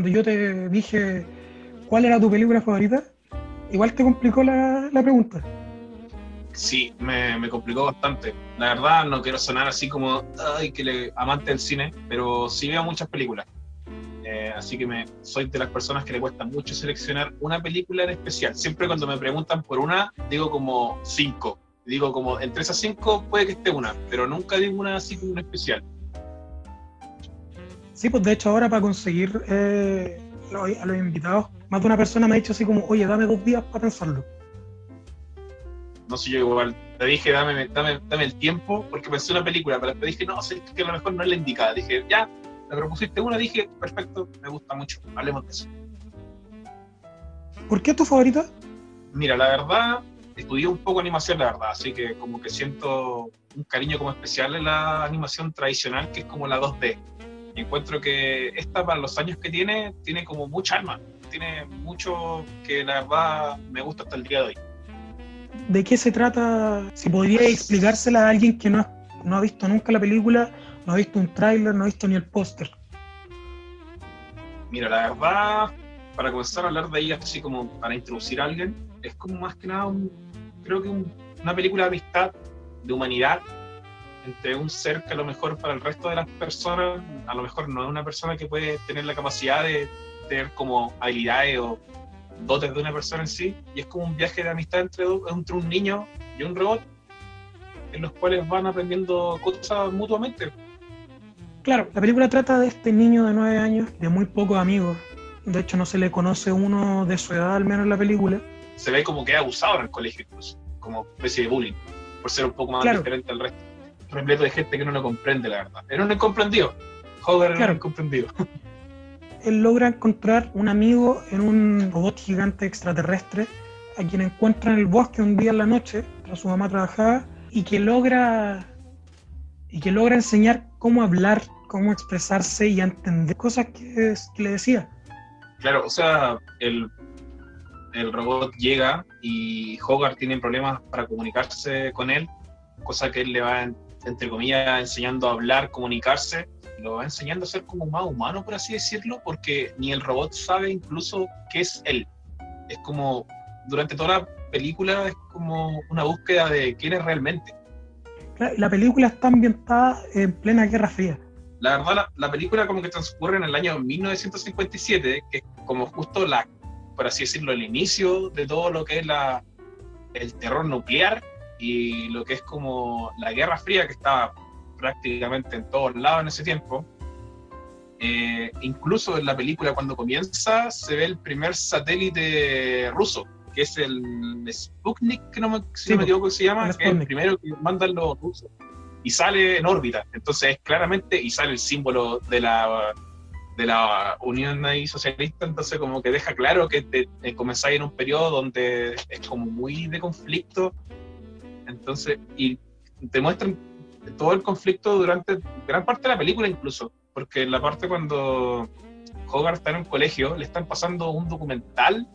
cuando yo te dije cuál era tu película favorita, igual te complicó la, la pregunta. Sí, me, me, complicó bastante. La verdad, no quiero sonar así como, ay, que le, amante del cine, pero sí veo muchas películas. Eh, así que me, soy de las personas que le cuesta mucho seleccionar una película en especial. Siempre cuando me preguntan por una, digo como cinco. Digo como, entre esas cinco puede que esté una, pero nunca digo una así como una especial. Sí, pues de hecho ahora para conseguir eh, a los invitados, más de una persona me ha dicho así como, oye, dame dos días para pensarlo no sé yo igual, te dije, dame, dame, dame el tiempo, porque pensé una película, pero después dije, no, sé que a lo mejor no es la indicada. Dije, ya, me propusiste una, dije, perfecto, me gusta mucho, hablemos de eso. ¿Por qué es tu favorita? Mira, la verdad, estudié un poco animación, la verdad, así que como que siento un cariño como especial en la animación tradicional, que es como la 2D. Encuentro que esta, para los años que tiene, tiene como mucha alma, tiene mucho que la verdad me gusta hasta el día de hoy. ¿De qué se trata? Si podría explicársela a alguien que no, no ha visto nunca la película, no ha visto un tráiler, no ha visto ni el póster. Mira, la verdad, para comenzar a hablar de ella, así como para introducir a alguien, es como más que nada, creo que una película de amistad, de humanidad, entre un ser que a lo mejor para el resto de las personas, a lo mejor no es una persona que puede tener la capacidad de tener como habilidades o dotes de una persona en sí, y es como un viaje de amistad entre, entre un niño y un robot, en los cuales van aprendiendo cosas mutuamente. Claro, la película trata de este niño de nueve años, de muy pocos amigos. De hecho, no se le conoce uno de su edad, al menos en la película. Se ve como que es abusado en el colegio, incluso, como especie de bullying, por ser un poco más diferente al resto. Repleto de gente que no lo comprende, la verdad. Era un incomprendido. Joder, era un incomprendido. él logra encontrar un amigo en un robot gigante extraterrestre a quien encuentra en el bosque un día en la noche, mientras su mamá trabajaba, y que logra y que logra enseñar cómo hablar, cómo expresarse y entender cosas que, le decía. Claro, o sea, el, el robot llega y Hogarth tiene problemas para comunicarse con él, cosa que él le va, entre comillas, enseñando a hablar, comunicarse, lo va enseñando a ser como más humano, por así decirlo, porque ni el robot sabe incluso qué es él. Es como, durante toda la película, es como una búsqueda de quién es realmente. La película está ambientada en plena Guerra Fría. La verdad, la, película como que transcurre en el año 1957, que es como justo la, por así decirlo, el inicio de todo lo que es la, el terror nuclear y lo que es como la Guerra Fría que estaba prácticamente en todos lados en ese tiempo. Eh, incluso en la película cuando comienza se ve el primer satélite ruso, que es el Sputnik, que no me, si me equivoco se llama, que es el primero que mandan los rusos. Y sale en órbita, entonces claramente, y sale el símbolo de la de la Unión ahí Socialista, entonces como que deja claro que te, te comenzáis en un periodo donde es como muy de conflicto, entonces, y te muestran todo el conflicto durante gran parte de la película incluso, porque en la parte cuando Hogarth está en un colegio, le están pasando un documental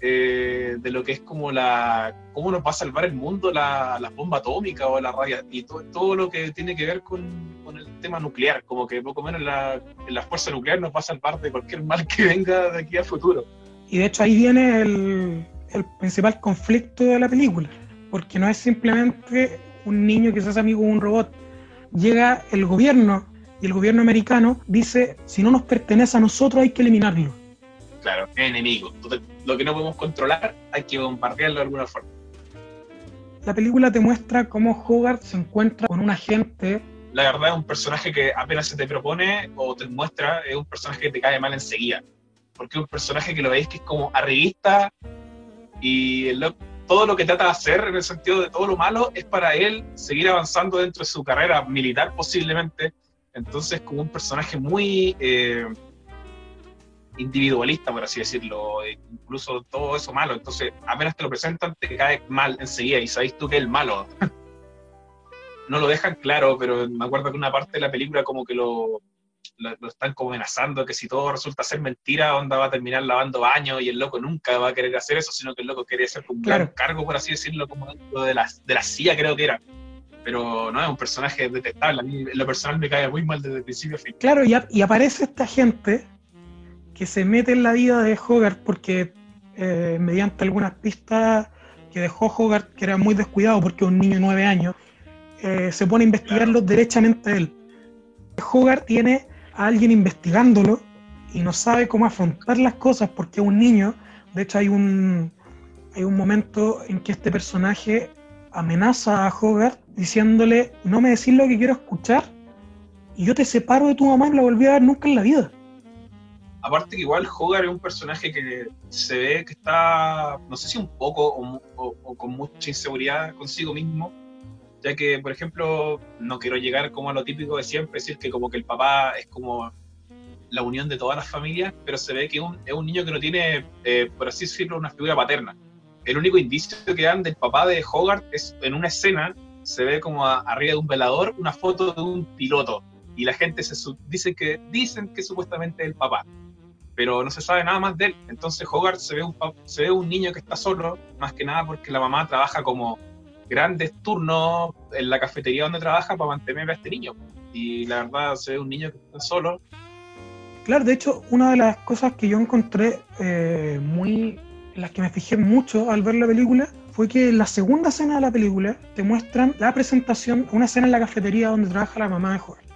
eh, de lo que es como la cómo nos va a salvar el mundo la, la bomba atómica o la raya y todo lo que tiene que ver con, con, el tema nuclear, como que poco menos la, la fuerza nuclear nos va a salvar de cualquier mal que venga de aquí al futuro. Y de hecho ahí viene el, el principal conflicto de la película, porque no es simplemente un niño que se hace amigo de un robot. Llega el gobierno y el gobierno americano dice, si no nos pertenece a nosotros hay que eliminarlo. Claro, es enemigo. lo que no podemos controlar hay que bombardearlo de alguna forma. La película te muestra cómo Hogarth se encuentra con un agente. La verdad es un personaje que apenas se te propone o te muestra, es un personaje que te cae mal enseguida. Porque es un personaje que lo veis que es como arribista y el loco todo lo que trata de hacer, en el sentido de todo lo malo, es para él seguir avanzando dentro de su carrera militar posiblemente. Entonces, como un personaje muy eh, individualista, por así decirlo, e incluso todo eso malo. Entonces, apenas te lo presentan, te cae mal enseguida y sabéis tú que es el malo. no lo dejan claro, pero me acuerdo que una parte de la película como que lo, lo, están como amenazando que si todo resulta ser mentira, Onda va a terminar lavando baños y el loco nunca va a querer hacer eso, sino que el loco quiere ser un gran cargo, por así decirlo, como dentro de la, de la CIA creo que era. Pero no es un personaje detestable, a mí en lo personal me cae muy mal desde el principio a fin. Claro, y, y aparece esta gente que se mete en la vida de Hogarth porque eh, mediante algunas pistas que dejó Hogarth, que era muy descuidado porque un niño de nueve años, eh, se pone a investigarlo derechamente a él. Hogarth tiene alguien investigándolo y no sabe cómo afrontar las cosas porque es un niño. De hecho, hay un, hay un momento en que este personaje amenaza a Hogarth diciéndole: No me decís lo que quiero escuchar y yo te separo de tu mamá y no la volví a ver nunca en la vida. Aparte que igual Hogarth es un personaje que se ve que está, no sé si un poco o, con mucha inseguridad consigo mismo, ya que, por ejemplo, no quiero llegar como a lo típico de siempre, decir que como que el papá es como la unión de todas las familias, pero se ve que es un niño que no tiene, eh, por así decirlo, una figura paterna. El único indicio que dan del papá de Hogarth es en una escena, se ve como arriba de un velador una foto de un piloto y la gente se dice que dicen que supuestamente es el papá, pero no se sabe nada más de él. Entonces Hogarth se ve un se ve un niño que está solo, más que nada porque la mamá trabaja como grandes turnos en la cafetería donde trabaja para mantener a este niño. Y la verdad se un niño que está solo. Claro, de hecho, una de las cosas que yo encontré eh, muy, las que me fijé mucho al ver la película, fue que en la segunda escena de la película te muestran la presentación, una escena en la cafetería donde trabaja la mamá de Hogarth.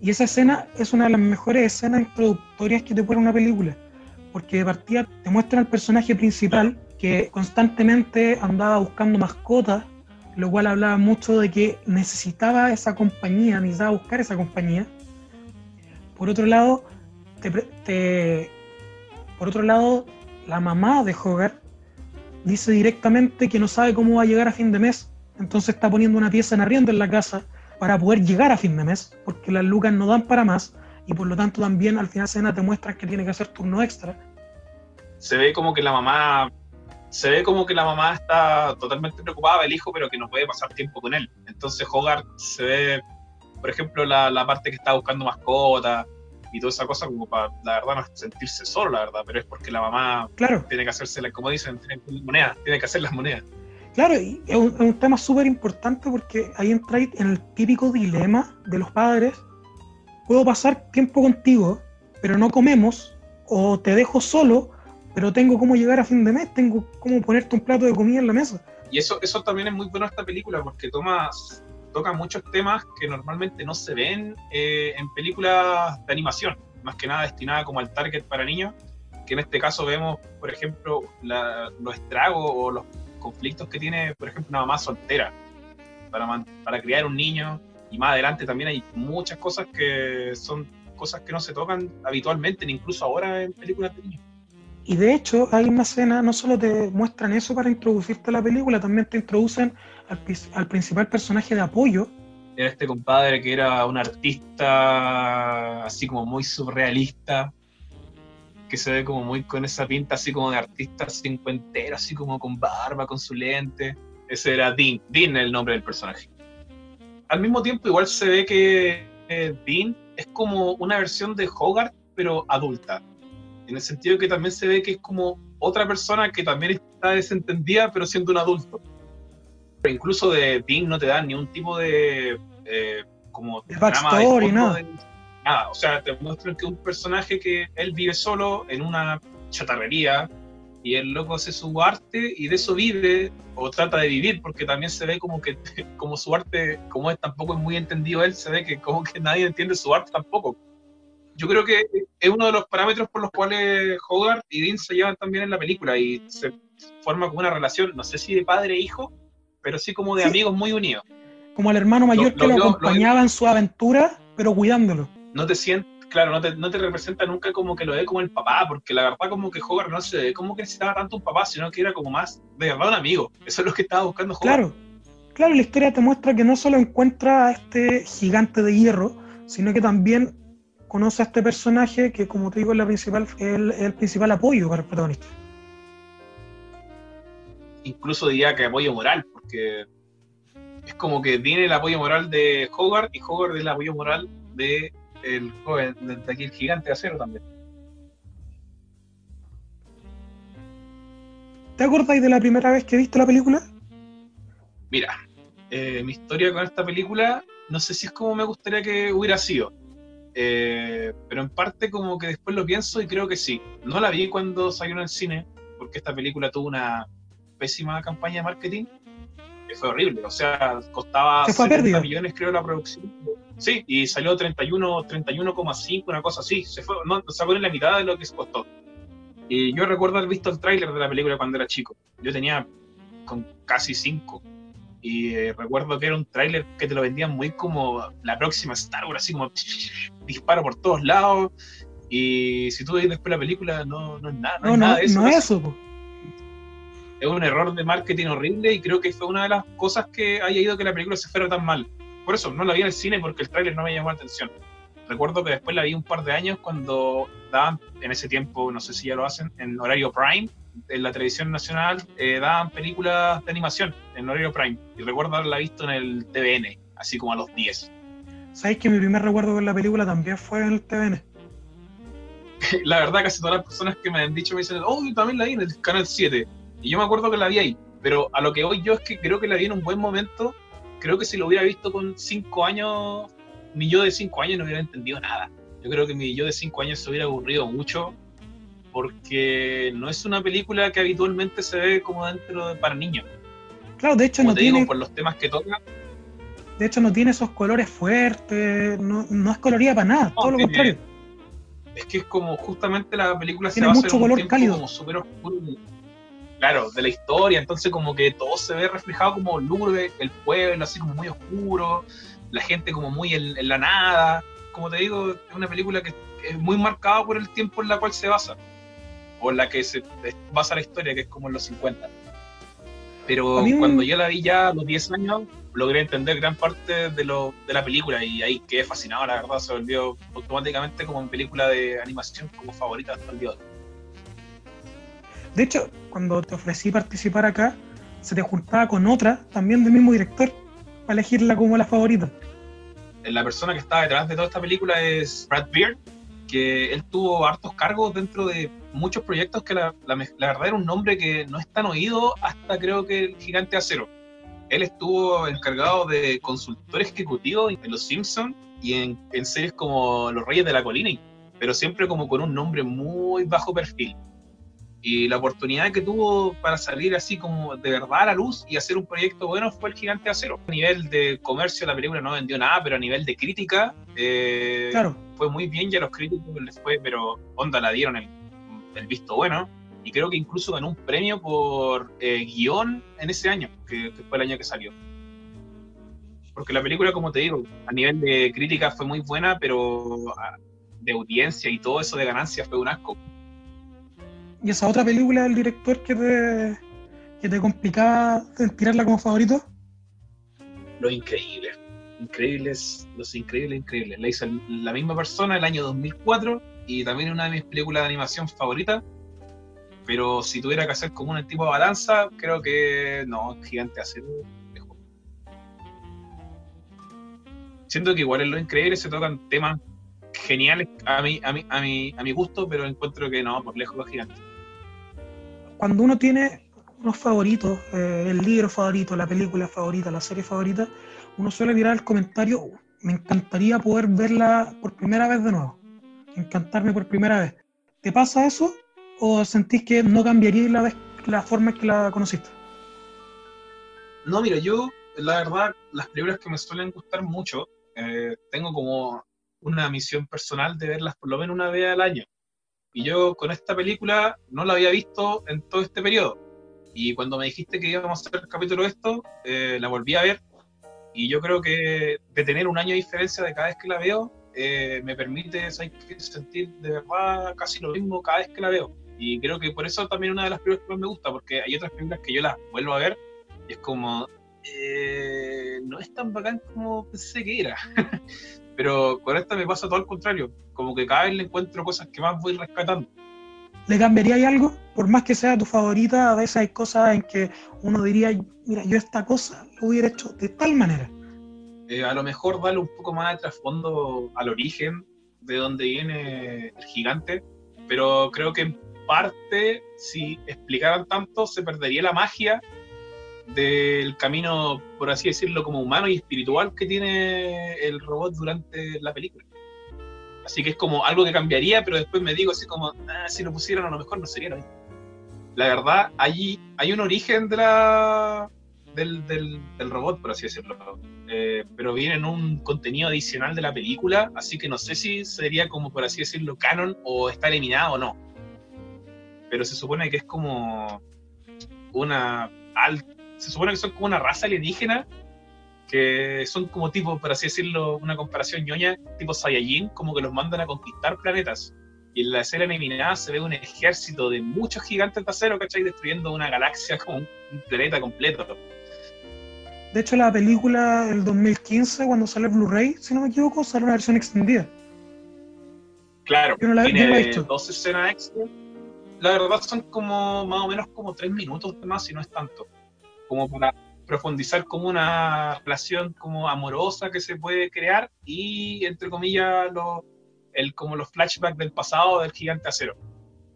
Y esa escena es una de las mejores escenas introductorias que te pone una película, porque de partida te muestra al personaje principal constantemente andaba buscando mascotas, lo cual hablaba mucho de que necesitaba esa compañía, necesitaba buscar esa compañía. Por otro lado, por otro lado, la mamá de Hogarth dice directamente que no sabe cómo va a llegar a fin de mes, entonces está poniendo una pieza en arriendo en la casa para poder llegar a fin de mes, porque las lucas no dan para más y por lo tanto también al final cena te muestran que tiene que hacer turno extra. Se ve como que la mamá se ve como que la mamá está totalmente preocupada del hijo, pero que no puede pasar tiempo con él. Entonces Hogarth se ve, por ejemplo, la, la parte que está buscando mascota y toda esa cosa como para, la verdad, no sentirse solo, la verdad, pero es porque la mamá claro. tiene que hacerse, como dicen, tiene monedas, tiene que hacer las monedas. Claro, y es un, tema súper importante porque ahí entra en el típico dilema de los padres. Puedo pasar tiempo contigo, pero no comemos, o te dejo solo, pero tengo cómo llegar a fin de mes, tengo cómo ponerte un plato de comida en la mesa. Y eso, eso también es muy bueno esta película, porque toma, toca muchos temas que normalmente no se ven eh, en películas de animación, más que nada destinada como al target para niños, que en este caso vemos, por ejemplo, los estragos o los conflictos que tiene, por ejemplo, una mamá soltera para, para criar un niño. Y más adelante también hay muchas cosas que son cosas que no se tocan habitualmente, incluso ahora en películas de niños. Y de hecho, hay una escena, no solo te muestran eso para introducirte a la película, también te introducen al, al principal personaje de apoyo. Era este compadre que era un artista así como muy surrealista, que se ve como muy con esa pinta así como de artista cincuentero, así como con barba, con su lente. Ese era Dean, Dean es el nombre del personaje. Al mismo tiempo igual se ve que eh, Dean es como una versión de Hogarth, pero adulta. En el sentido que también se ve que es como otra persona que también está desentendida, pero siendo un adulto. incluso de Dean no te dan ni un tipo de eh, como de backstory, ¿no? nada. O sea, te muestran que un personaje que él vive solo en una chatarrería y el loco hace su arte y de eso vive o trata de vivir porque también se ve como que como su arte como es tampoco es muy entendido él se ve que como que nadie entiende su arte tampoco yo creo que es uno de los parámetros por los cuales Hogarth y Dean se llevan también en la película y se forma como una relación no sé si de padre e hijo pero sí como de amigos muy unidos. Como el hermano mayor que lo, acompañaba en su aventura pero cuidándolo. No te sientes, claro, no te, no te, representa nunca como que lo ve como el papá, porque la verdad como que Hogarth no se ve como que necesitaba tanto un papá, sino que era como más de verdad un amigo. Eso es lo que estaba buscando Hogarth. Claro, claro, la historia te muestra que no solo encuentra a este gigante de hierro, sino que también conoce a este personaje que, como te digo, es la principal, el, el principal apoyo para el protagonista. Incluso diría que apoyo moral, porque es como que tiene el apoyo moral de Hogarth y Hogarth es el apoyo moral de el joven de aquí, el gigante de acero también. ¿Te acordáis de la primera vez que viste la película? Mira, eh, mi historia con esta película, no sé si es como me gustaría que hubiera sido. Eh, pero en parte como que después lo pienso y creo que sí. No la vi cuando salió en el cine, porque esta película tuvo una pésima campaña de marketing, que fue horrible. O sea, costaba 70 millones creo la producción. Sí, y salió 31, 31,5, una cosa así. Se fue, no, se en la mitad de lo que se costó. Y yo recuerdo haber visto el tráiler de la película cuando era chico. Yo tenía con casi 5 y eh, recuerdo que era un tráiler que te lo vendían muy como la próxima Star Wars, así como disparo por todos lados. Y si tú ves después la película, no, no es nada. No, es nada de eso. No es eso. Es un error de marketing horrible y creo que fue una de las cosas que haya ido que la película se fuera tan mal. Por eso, no la vi en el cine porque el tráiler no me llamó la atención. Recuerdo que después la vi un par de años cuando daban, en ese tiempo, no sé si ya lo hacen, en horario prime, en la televisión nacional eh, daban películas de animación en horario prime. Y recuerdo haberla visto en el TVN, así como a los 10. ¿Sabes que mi primer recuerdo con la película también fue en el TVN? la verdad, casi todas las personas que me han dicho me dicen, oh, yo también la vi en el canal 7. Y yo me acuerdo que la vi ahí. Pero a lo que voy yo es que creo que la vi en un buen momento. Creo que si lo hubiera visto con 5 años, mi yo de 5 años no hubiera entendido nada. Yo creo que mi yo de 5 años se hubiera aburrido mucho porque no es una película que habitualmente se ve como dentro de para niños. Claro, de hecho no tiene por los temas que toca. De hecho no tiene esos colores fuertes, no, no es colorida para nada, todo lo contrario. Es que es como justamente la película tiene se mucho color cálido. como súper oscuro. Claro, de la historia, entonces como que todo se ve reflejado como lúgubre, el pueblo así como muy oscuro, la gente como muy en, en la nada. Como te digo, es una película que es muy marcada por el tiempo en la cual se basa o en la que se basa la historia, que es como en los 50. Pero cuando yo la vi ya a los 10 años, logré entender gran parte de, lo, de la película y ahí quedé fascinado, la verdad, se volvió automáticamente como mi película de animación como favorita hasta el día de hoy. De hecho, cuando te ofrecí participar acá, se te juntaba con otra, también del mismo director, para elegirla como la favorita. La persona que está detrás de toda esta película es Brad Beard, que él tuvo hartos cargos dentro de muchos proyectos que la, verdad era un nombre que no es tan oído hasta creo que el Gigante Acero. Él estuvo encargado de consultor ejecutivo en Los Simpsons y en, en series como Los Reyes de la Colina, pero siempre como con un nombre muy bajo perfil. Y la oportunidad que tuvo para salir así como de verdad a la luz y hacer un proyecto bueno fue el Gigante Acero. A nivel de comercio la película no vendió nada, pero a nivel de crítica eh, fue muy bien y a los críticos les fue, pero onda la dieron el, el visto bueno. Y creo que incluso ganó un premio por eh, guion en ese año, que, fue el año que salió. Porque la película, como te digo, a nivel de crítica fue muy buena, pero ah, de audiencia y todo eso de ganancia fue un asco. ¿Y esa otra película del director que te, que te complicaba tirarla como favorito? Los Increíbles. Increíbles, Los Increíbles, Increíbles. La hizo la misma persona el año 2004 y también una de mis películas de animación favoritas. Pero si tuviera que hacer como un tipo de balanza, creo que no, Gigante Acero mejor. Siento que igual en Los Increíbles se tocan temas geniales a mi, a mi, a mi, a mi gusto, pero encuentro que no, por lejos los gigantes cuando uno tiene unos favoritos, eh, el libro favorito, la película favorita, la serie favorita, uno suele mirar el comentario, me encantaría poder verla por primera vez de nuevo, encantarme por primera vez. ¿Te pasa eso o sentís que no cambiaría la, la forma en que la conociste? No, mira, yo, la verdad, las películas que me suelen gustar mucho, eh, tengo como una misión personal de verlas por lo menos una vez al año. Y yo con esta película no la había visto en todo este periodo. Y cuando me dijiste que íbamos a hacer el capítulo de esto, eh, la volví a ver. Y yo creo que de tener un año de diferencia de cada vez que la veo, eh, me permite sentir de verdad casi lo mismo cada vez que la veo. Y creo que por eso también una de las películas que más me gusta, porque hay otras películas que yo las vuelvo a ver y es como, eh, no es tan bacán como pensé que era. Pero con esta me pasa todo al contrario, como que cada vez le encuentro cosas que más voy rescatando. ¿Le cambiaría algo? Por más que sea tu favorita, a veces hay cosas en que uno diría, mira, yo esta cosa lo hubiera hecho de tal manera. Eh, a lo mejor darle un poco más de trasfondo al origen de donde viene el gigante, pero creo que en parte, si explicaran tanto, se perdería la magia del camino, por así decirlo, como humano y espiritual que tiene el robot durante la película. Así que es como algo que cambiaría, pero después me digo así como, ah, si lo pusieran a lo mejor no sería lo mismo. La verdad, allí hay un origen de la, del, robot, por así decirlo. Eh, pero viene en un contenido adicional de la película, así que no sé si sería como, por así decirlo, canon o está eliminado o no. Pero se supone que es como una... se supone que son como una raza alienígena que son como tipo, por así decirlo, una comparación ñoña, tipo Saiyajin, como que los mandan a conquistar planetas. Y en la escena eliminada se ve un ejército de muchos gigantes de acero, ¿cachai? Destruyendo una galaxia como un, planeta completo. De hecho, la película del 2015, cuando sale Blu-ray, si no me equivoco, sale una versión extendida. Claro, no la, tiene dos escenas extra. La verdad son como más o menos como tres minutos más, si no es tanto. Como para profundizar como una relación como amorosa que se puede crear y, entre comillas, el, como los flashbacks del pasado del gigante acero.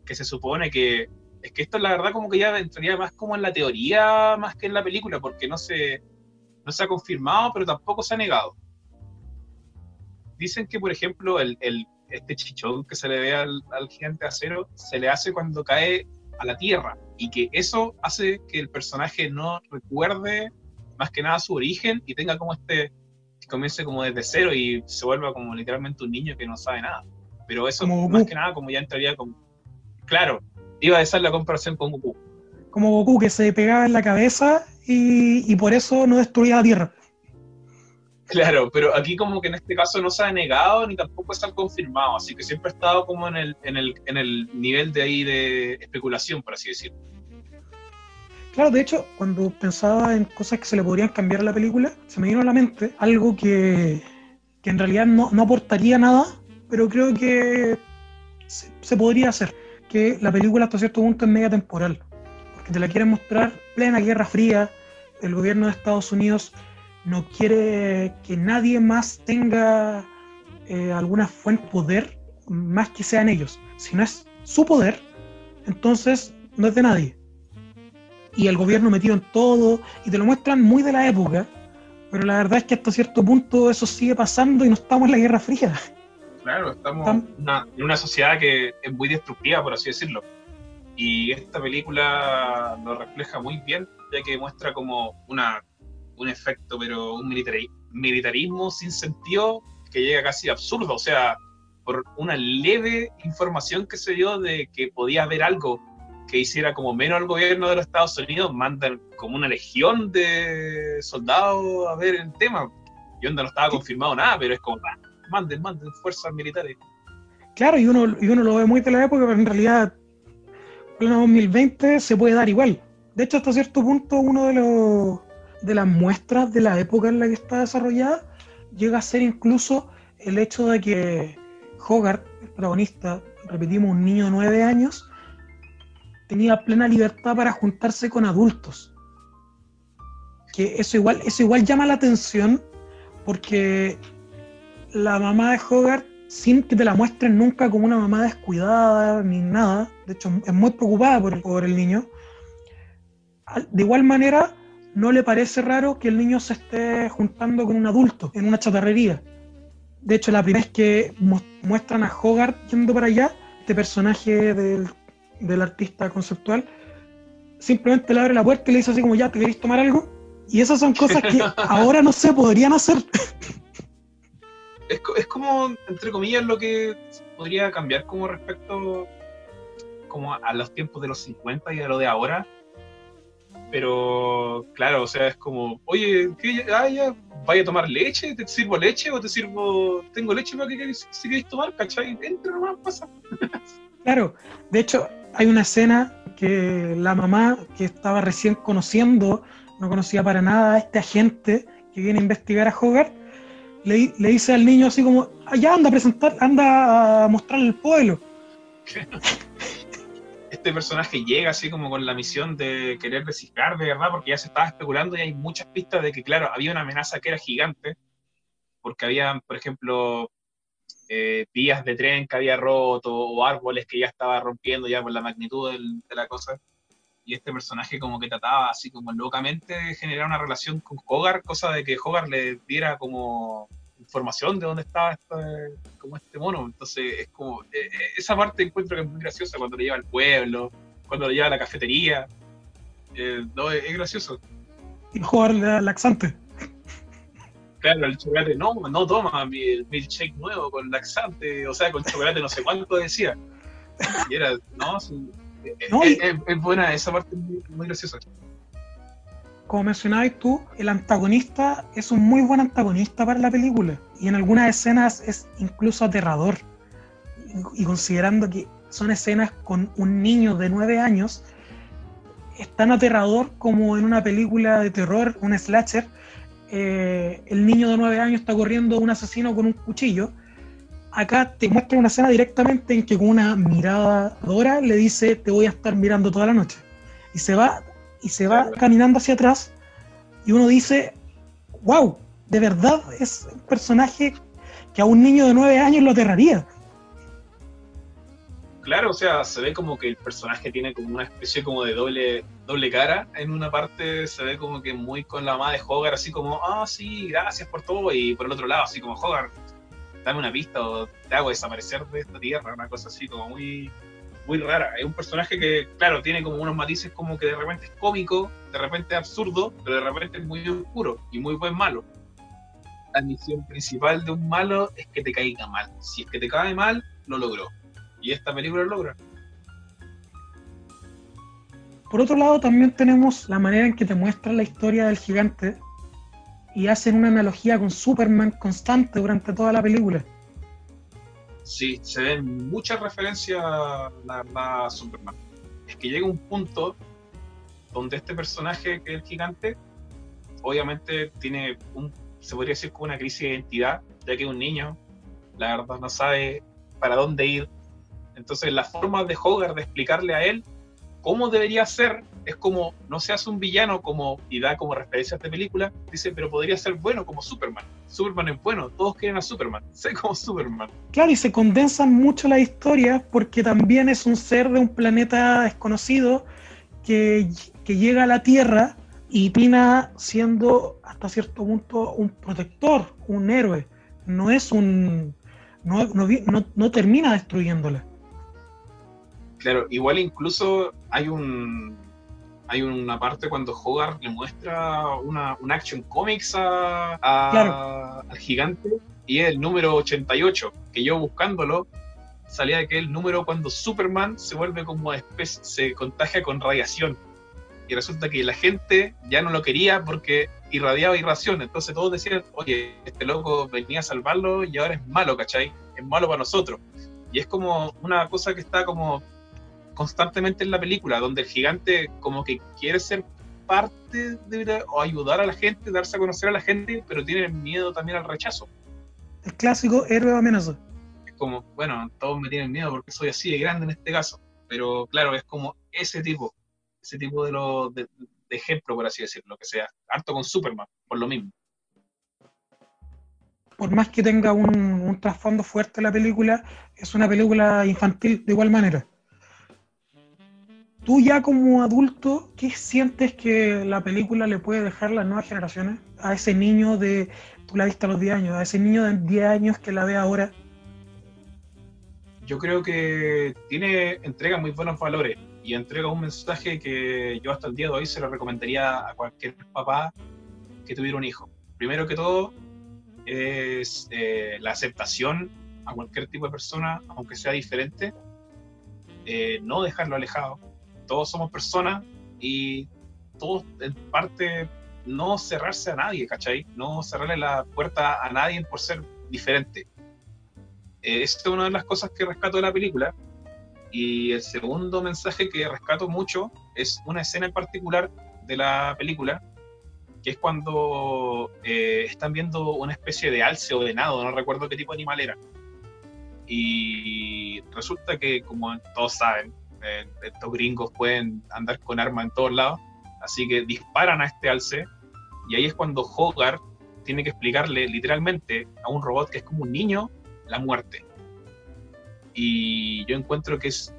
Que se supone que es que esto la verdad como que ya entraría más como en la teoría más que en la película, porque no se, no se ha confirmado, pero tampoco se ha negado. Dicen que, por ejemplo, el, el este chichón que se le ve al, al gigante acero se le hace cuando cae a la tierra y que eso hace que el personaje no recuerde más que nada su origen y tenga como este que comience como desde cero y se vuelva como literalmente un niño que no sabe nada. Pero eso más que nada como ya entraría como claro, iba a ser la comparación con Goku como Goku que se pegaba en la cabeza y, por eso no destruía la Tierra. Claro, pero aquí como que en este caso no se ha negado ni tampoco está confirmado, así que siempre ha estado como en el, en el, en el nivel de ahí de especulación, por así decirlo. Claro, de hecho, cuando pensaba en cosas que se le podrían cambiar a la película, se me vino a la mente algo que, que en realidad no, no, aportaría nada, pero creo que se, se, podría hacer, que la película hasta cierto punto es media temporal te la quieren mostrar plena Guerra Fría. El gobierno de Estados Unidos no quiere que nadie más tenga eh, alguna fuente de poder más que sean ellos. Si no es su poder, entonces no es de nadie. Y el gobierno metido en todo, y te lo muestran muy de la época, pero la verdad es que hasta cierto punto eso sigue pasando y no estamos en la Guerra Fría. Claro, estamos en una sociedad que es muy destructiva, por así decirlo. Y esta película lo refleja muy bien, ya que muestra como una, un efecto, pero un militarismo sin sentido que llega casi absurdo. O sea, por una leve información que se dio de que podía haber algo que hiciera como menos al gobierno de los Estados Unidos, mandan como una legión de soldados a ver el tema. Y onda no estaba confirmado nada, pero es como, ah, manden, manden fuerzas militares. Claro, y uno, y uno lo ve muy de la época, pero en realidad pleno 2020 se puede dar igual. De hecho, hasta cierto punto, uno de los de las muestras de la época en la que está desarrollada llega a ser incluso el hecho de que Hogarth, el protagonista, repetimos, un niño de 9 años, tenía plena libertad para juntarse con adultos. Que eso igual, eso igual llama la atención porque la mamá de Hogarth sin que te la muestren nunca como una mamá descuidada ni nada. De hecho, es muy preocupada por el, por el niño. De igual manera, no le parece raro que el niño se esté juntando con un adulto en una chatarrería. De hecho, la primera vez que muestran a Hogarth yendo para allá, este personaje del, del artista conceptual, simplemente le abre la puerta y le dice así como, ya, ¿te queréis tomar algo? Y esas son cosas que ahora no se podrían hacer. es, es, como, entre comillas, lo que podría cambiar como respecto como a, los tiempos de los 50 y a lo de ahora. Pero, claro, o sea, es como, oye, ¿qué, ah, ya, ¿vaya a tomar leche? ¿Te sirvo leche o te sirvo, tengo leche para que si queréis tomar? ¿Cachai? Entra nomás, pasa. Claro, de hecho, hay una escena que la mamá que estaba recién conociendo, no conocía para nada a este agente que viene a investigar a Hogarth, le, dice al niño así como, allá anda a presentar, anda a mostrar el pueblo. Este personaje llega así como con la misión de querer descifrar de verdad, porque ya se estaba especulando y hay muchas pistas de que, claro, había una amenaza que era gigante, porque había, por ejemplo, eh, vías de tren que había roto o árboles que ya estaba rompiendo ya por la magnitud de la cosa y este personaje como que trataba así como locamente de generar una relación con Hogar, cosa de que Hogar le diera como información de dónde estaba este, como este mono. Entonces, es como, eh, eh, esa parte encuentro que es muy graciosa cuando lo lleva al pueblo, cuando lo lleva a la cafetería. no, es, gracioso. Y jugar laxante. Claro, el chocolate, no, no toma mi milkshake nuevo con laxante, o sea, con chocolate no sé cuánto decía. Y era, no, es, buena, esa parte muy, muy graciosa como mencionabas tú, el antagonista es un muy buen antagonista para la película y en algunas escenas es incluso aterrador. Y, considerando que son escenas con un niño de nueve años, es tan aterrador como en una película de terror, un slasher, eh, el niño de nueve años está corriendo un asesino con un cuchillo. Acá te muestra una escena directamente en que con una mirada dora le dice te voy a estar mirando toda la noche. Y se va y se va caminando hacia atrás y uno dice, wow, de verdad es un personaje que a un niño de nueve años lo aterraría. Claro, o sea, se ve como que el personaje tiene como una especie como de doble, doble cara. En una parte se ve como que muy con la madre de Hogar, así como, ah, sí, gracias por todo. Y por el otro lado, así como, Hogar, dame una pista o te hago desaparecer de esta tierra. Una cosa así como muy, muy rara. Es un personaje que, claro, tiene como unos matices como que de repente es cómico, de repente es absurdo, pero de repente es muy oscuro y muy buen malo. La misión principal de un malo es que te caiga mal. Si es que te cae mal, lo logró. Y esta película lo logra. Por otro lado, también tenemos la manera en que te muestran la historia del gigante y hacen una analogía con Superman constante durante toda la película sí, se ven muchas referencias, la verdad, a Superman. Es que llega un punto donde este personaje, que es el gigante, obviamente tiene un, se podría decir como una crisis de identidad, ya que es un niño, la verdad no sabe para dónde ir. Entonces la forma de Hogarth de explicarle a él cómo debería ser es como, no seas un villano como, y da como referencia a esta película, dice, pero podría ser bueno como Superman. Superman es bueno, todos quieren a Superman, sé como Superman. Claro, y se condensan mucho las historias porque también es un ser de un planeta desconocido que, que llega a la Tierra y termina siendo hasta cierto punto un protector, un héroe. No es un... no, no, no termina destruyéndola. Claro, igual incluso hay un hay una parte cuando Hogarth le muestra una, un Action Comics a, al gigante y es el número 88, que yo buscándolo salía de que el número cuando Superman se vuelve como especie, se contagia con radiación. Y resulta que la gente ya no lo quería porque irradiaba irradiación. Entonces todos decían, oye, este loco venía a salvarlo y ahora es malo, ¿cachai? Es malo para nosotros. Y es como una cosa que está como constantemente en la película, donde el gigante como que quiere ser parte de, o ayudar a la gente, darse a conocer a la gente, pero tiene miedo también al rechazo. El clásico héroe amenaza. Es como, bueno, todos me tienen miedo porque soy así de grande en este caso, pero claro, es como ese tipo, ese tipo de, lo, de, ejemplo, por así decirlo, que sea harto con Superman, por lo mismo. Por más que tenga un, un trasfondo fuerte la película, es una película infantil de igual manera tú ya como adulto, ¿qué sientes que la película le puede dejar a las nuevas generaciones? A ese niño de, tú la viste a los 10 años, a ese niño de 10 años que la ve ahora. Yo creo que tiene, entrega muy buenos valores y entrega un mensaje que yo hasta el día de hoy se lo recomendaría a cualquier papá que tuviera un hijo. Primero que todo es eh, la aceptación a cualquier tipo de persona, aunque sea diferente, eh, no dejarlo alejado, todos somos personas y todos en parte no cerrarse a nadie, ¿cachai? No cerrarle la puerta a nadie por ser diferente. Eh, esta es una de las cosas que rescato de la película. Y el segundo mensaje que rescato mucho es una escena en particular de la película, que es cuando eh, están viendo una especie de alce o de nado, no recuerdo qué tipo de animal era. Y resulta que, como todos saben, eh, estos gringos pueden andar con arma en todos lados, así que disparan a este alce y ahí es cuando Hogarth tiene que explicarle literalmente a un robot que es como un niño la muerte. Y yo encuentro que es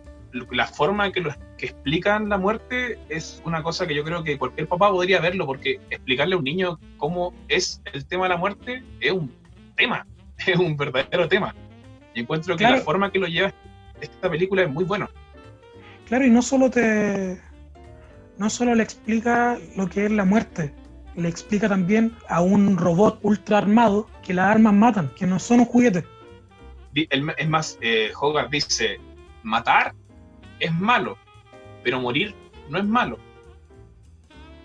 la forma que, lo, que explican la muerte es una cosa que yo creo que cualquier papá podría verlo, porque explicarle a un niño cómo es el tema de la muerte es un tema, es un verdadero tema. Y encuentro que la forma que lo lleva esta película es muy buena. Claro, y no solo te. No solo le explica lo que es la muerte, le explica también a un robot ultra armado que las armas matan, que no son un juguete. Es más, eh, Hogarth dice: matar es malo, pero morir no es malo.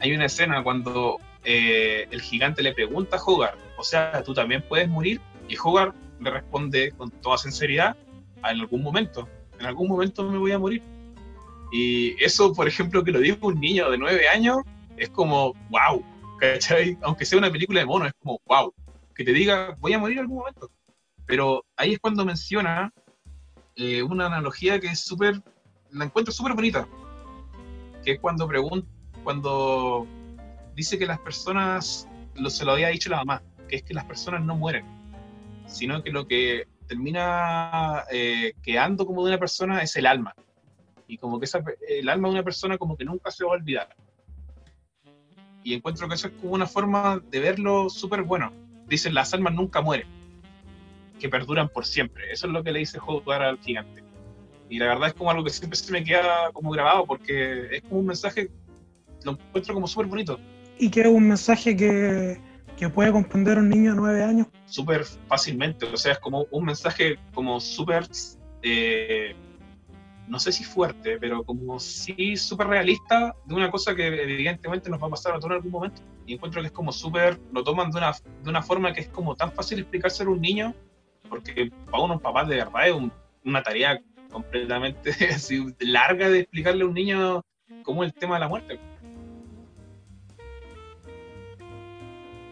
Hay una escena cuando eh, el gigante le pregunta a Hogarth, o sea, tú también puedes morir, y Hogarth le responde con toda sinceridad, en algún momento, en algún momento me voy a morir. Y eso, por ejemplo, que lo diga un niño de nueve años, es como, wow. Aunque sea una película de mono, es como, wow, que te diga, voy a morir en algún momento. Pero ahí es cuando menciona eh, una analogía que es súper, la encuentro súper bonita, que es cuando pregunta, cuando dice que las personas, lo, se lo había dicho la mamá, que es que las personas no mueren, sino que lo que termina eh, quedando como de una persona es el alma. Y como que esa, el alma de una persona como que nunca se va a olvidar. Y encuentro que eso es como una forma de verlo súper bueno. Dicen, las almas nunca mueren, que perduran por siempre. Eso es lo que le dice jugar al gigante. Y la verdad es como algo que siempre se me queda como grabado, porque es como un mensaje, lo encuentro como súper bonito. Y que es un mensaje que, que puede comprender un niño de nueve años. Súper fácilmente, o sea, es como un mensaje como súper, eh, no sé si fuerte, pero como sí súper realista de una cosa que evidentemente nos va a pasar a todos en algún momento. Y encuentro que es como súper, lo toman de una, de una forma que es como tan fácil explicárselo a un niño, porque para unos papás de verdad es una tarea completamente larga de explicarle a un niño cómo el tema de la muerte.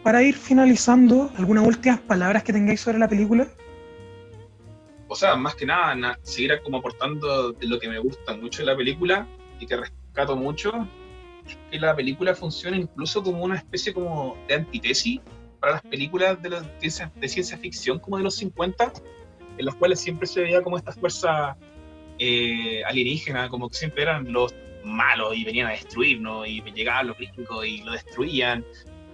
para ir finalizando, ¿algunas últimas palabras que tengáis sobre la película? Sea, más que nada, seguir como aportando de lo que me gusta mucho de la película y que rescato mucho, que la película funciona incluso como una especie como de antítesis para las películas de, de ciencia ficción como de los 50, en las cuales siempre se veía como esta fuerza eh, alienígena, como que siempre eran los malos y venían a destruirnos y llegaban los gringos y lo destruían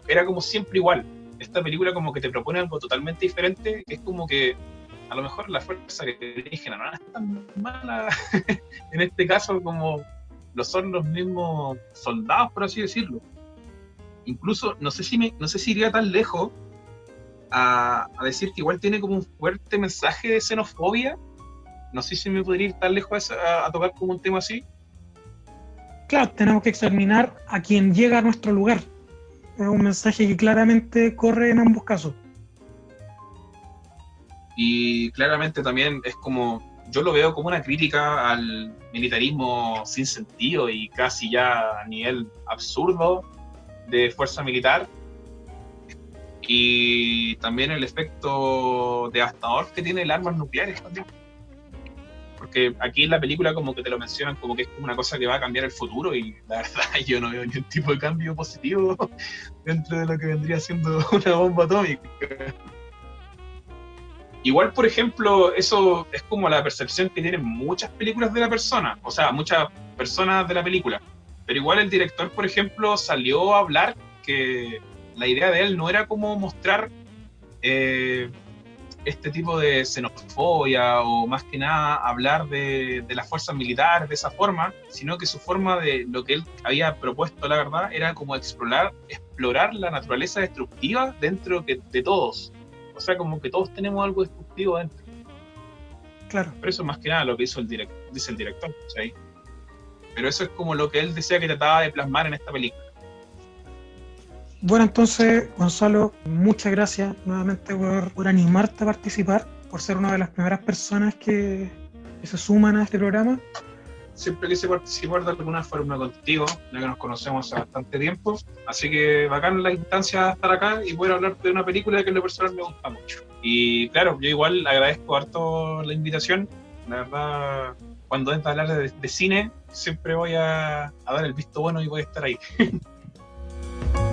era como siempre igual. Esta película como que te propone algo totalmente diferente, que es como que a lo mejor la fuerza alienígena no es tan mala en este caso como lo son los mismos soldados, por así decirlo. Incluso, no sé si, no sé si iría tan lejos a, decir que igual tiene como un fuerte mensaje de xenofobia. No sé si me podría ir tan lejos a, a tocar como un tema así. Claro, tenemos que examinar a quien llega a nuestro lugar es un mensaje que claramente corre en ambos casos. Y claramente también es como, yo lo veo como una crítica al militarismo sin sentido y casi ya a nivel absurdo de fuerza militar. Y también el efecto devastador que tiene el armas nucleares también porque aquí en la película como que te lo mencionan como que es como una cosa que va a cambiar el futuro y la verdad yo no veo ningún tipo de cambio positivo dentro de lo que vendría siendo una bomba atómica. Igual, por ejemplo, eso es como la percepción que tienen muchas películas de la persona, o sea, muchas personas de la película. Pero igual el director, por ejemplo, salió a hablar que la idea de él no era como mostrar eh, este tipo de xenofobia o más que nada hablar de, de, las fuerzas militares de esa forma, sino que su forma de lo que él había propuesto, la verdad, era como explorar, explorar la naturaleza destructiva dentro de, todos. O sea, como que todos tenemos algo destructivo dentro. Claro. Pero eso más que nada lo que hizo el direct, dice el director. Pero eso es como lo que él decía que trataba de plasmar en esta película. Bueno, entonces, Gonzalo, muchas gracias nuevamente por, animarte a participar, por ser una de las primeras personas que, se suman a este programa. Siempre quise participar de alguna forma contigo, ya que nos conocemos hace bastante tiempo. Así que bacán la instancia de estar acá y poder hablar de una película que en lo personal me gusta mucho. Y claro, yo igual agradezco harto la invitación. La verdad, cuando entra a hablar de, cine, siempre voy a, a dar el visto bueno y voy a estar ahí.